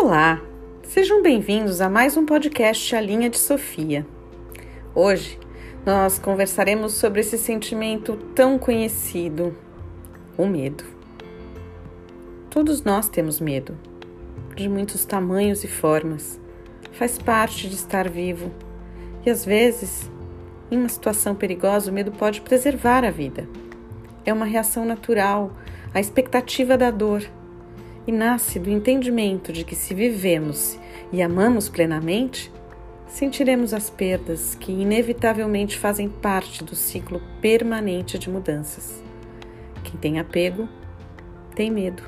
Olá, sejam bem-vindos a mais um podcast A Linha de Sofia. Hoje nós conversaremos sobre esse sentimento tão conhecido, o medo. Todos nós temos medo, de muitos tamanhos e formas. Faz parte de estar vivo e às vezes, em uma situação perigosa, o medo pode preservar a vida. É uma reação natural à expectativa da dor e nasce do entendimento de que se vivemos e amamos plenamente, sentiremos as perdas que inevitavelmente fazem parte do ciclo permanente de mudanças. Quem tem apego tem medo.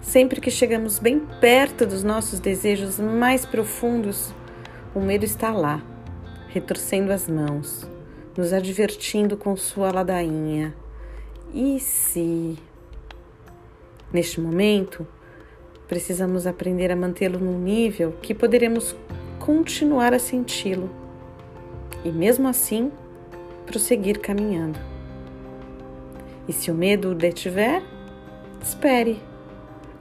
Sempre que chegamos bem perto dos nossos desejos mais profundos, o medo está lá, retorcendo as mãos, nos advertindo com sua ladainha. E se Neste momento, precisamos aprender a mantê-lo num nível que poderemos continuar a senti-lo e, mesmo assim, prosseguir caminhando. E se o medo o detiver, espere,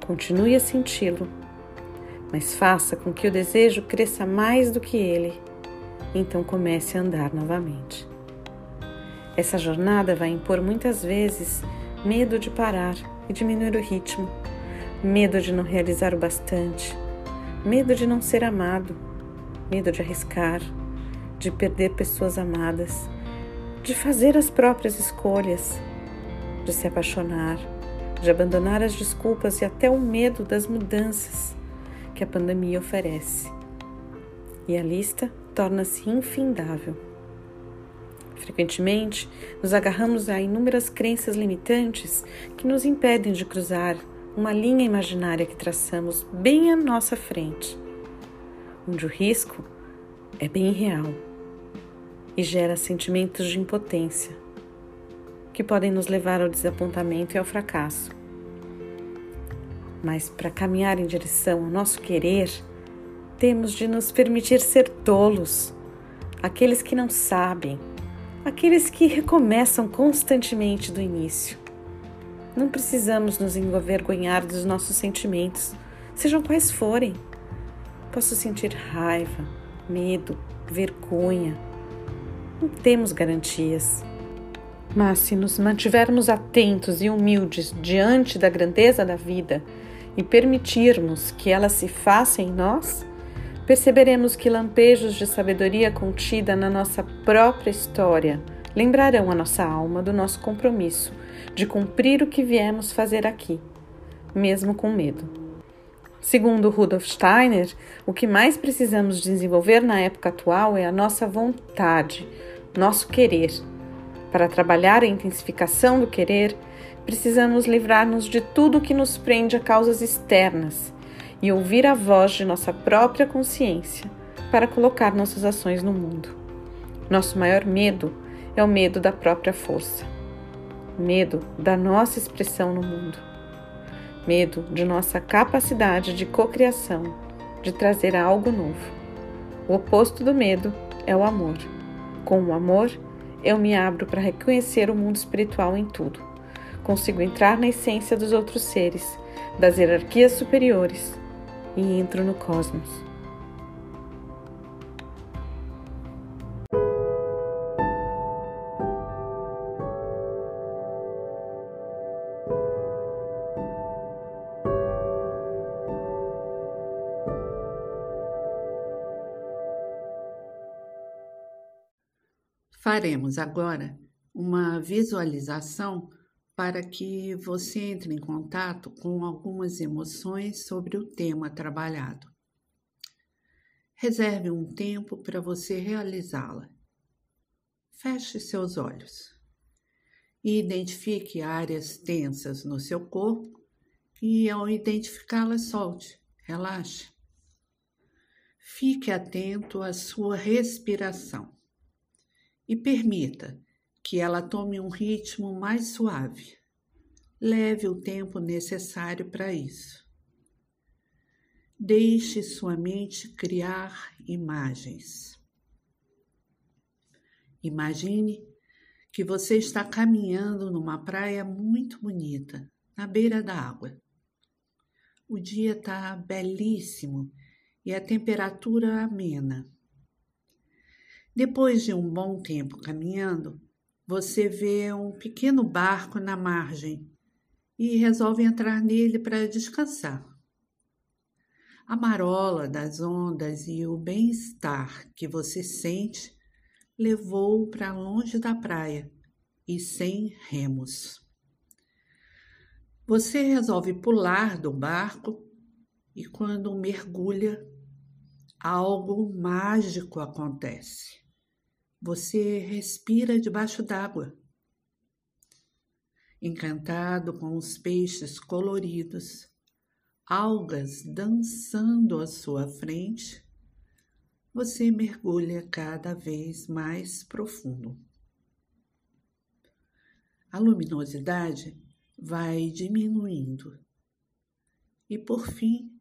continue a senti-lo, mas faça com que o desejo cresça mais do que ele, então comece a andar novamente. Essa jornada vai impor muitas vezes medo de parar e diminuir o ritmo, medo de não realizar o bastante, medo de não ser amado, medo de arriscar, de perder pessoas amadas, de fazer as próprias escolhas, de se apaixonar, de abandonar as desculpas e até o medo das mudanças que a pandemia oferece. E a lista torna-se infindável. Frequentemente, nos agarramos a inúmeras crenças limitantes que nos impedem de cruzar uma linha imaginária que traçamos bem à nossa frente, onde o risco é bem real e gera sentimentos de impotência que podem nos levar ao desapontamento e ao fracasso. Mas para caminhar em direção ao nosso querer, temos de nos permitir ser tolos, aqueles que não sabem aqueles que recomeçam constantemente do início. Não precisamos nos envergonhar dos nossos sentimentos, sejam quais forem. Posso sentir raiva, medo, vergonha. Não temos garantias. Mas se nos mantivermos atentos e humildes diante da grandeza da vida e permitirmos que ela se faça em nós, perceberemos que lampejos de sabedoria contida na nossa própria história lembrarão a nossa alma do nosso compromisso de cumprir o que viemos fazer aqui, mesmo com medo. Segundo Rudolf Steiner, o que mais precisamos desenvolver na época atual é a nossa vontade, nosso querer. Para trabalhar a intensificação do querer, precisamos livrar-nos de tudo que nos prende a causas externas e ouvir a voz de nossa própria consciência para colocar nossas ações no mundo. Nosso maior medo é o medo da própria força, medo da nossa expressão no mundo, medo de nossa capacidade de cocriação, de trazer algo novo. O oposto do medo é o amor. Com o amor, eu me abro para reconhecer o mundo espiritual em tudo. Consigo entrar na essência dos outros seres, das hierarquias superiores e entro no cosmos. Faremos agora uma visualização para que você entre em contato com algumas emoções sobre o tema trabalhado. Reserve um tempo para você realizá-la. Feche seus olhos e identifique áreas tensas no seu corpo e, ao identificá-las, solte, relaxe. Fique atento à sua respiração e permita que ela tome um ritmo mais suave. Leve o tempo necessário para isso. Deixe sua mente criar imagens. Imagine que você está caminhando numa praia muito bonita, na beira da água. O dia está belíssimo e a temperatura amena. Depois de um bom tempo caminhando, você vê um pequeno barco na margem e resolve entrar nele para descansar. A marola das ondas e o bem-estar que você sente levou-o para longe da praia e sem remos. Você resolve pular do barco e, quando mergulha, algo mágico acontece. Você respira debaixo d'água. Encantado com os peixes coloridos, algas dançando à sua frente, você mergulha cada vez mais profundo. A luminosidade vai diminuindo e por fim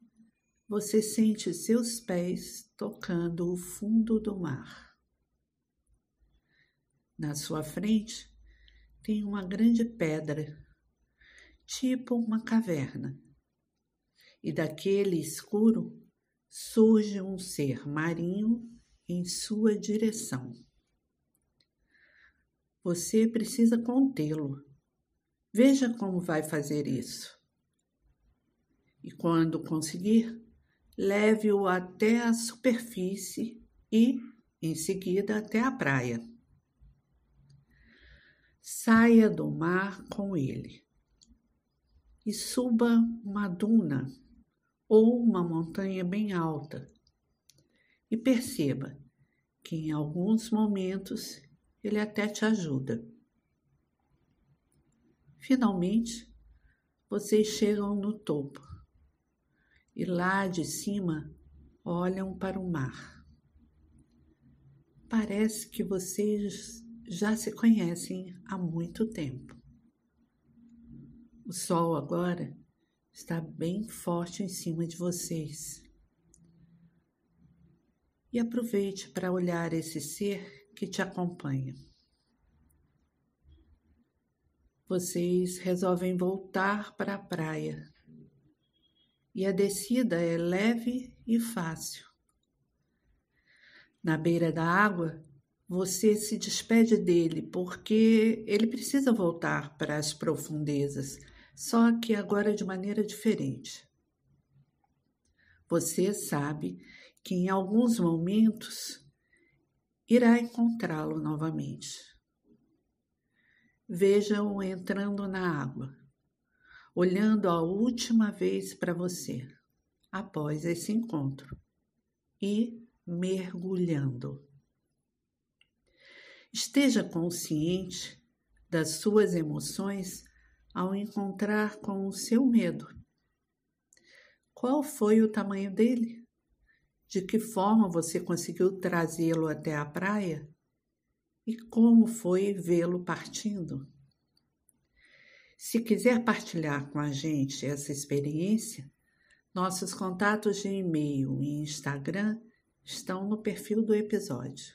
você sente seus pés tocando o fundo do mar. Na sua frente tem uma grande pedra, tipo uma caverna, e daquele escuro surge um ser marinho em sua direção. Você precisa contê-lo Veja como vai fazer isso. E quando conseguir, leve-o até a superfície e, em seguida, até a praia. Saia do mar com ele e suba uma duna ou uma montanha bem alta e perceba que em alguns momentos ele até te ajuda. Finalmente, vocês chegam no topo e lá de cima olham para o mar. Parece que vocês já se conhecem há muito tempo. O sol agora está bem forte em cima de vocês. E aproveite para olhar esse ser que te acompanha vocês resolvem voltar para a praia. E a descida é leve e fácil. Na beira da água, você se despede dele porque ele precisa voltar para as profundezas, só que agora de maneira diferente. Você sabe que em alguns momentos irá encontrá-lo novamente. Veja-o entrando na água, olhando a última vez para você, após esse encontro, e mergulhando. Esteja consciente das suas emoções ao encontrar com o seu medo. Qual foi o tamanho dele? De que forma você conseguiu trazê-lo até a praia? e como foi vê-lo partindo. Se quiser partilhar com a gente essa experiência, nossos contatos de e-mail e Instagram estão no perfil do episódio.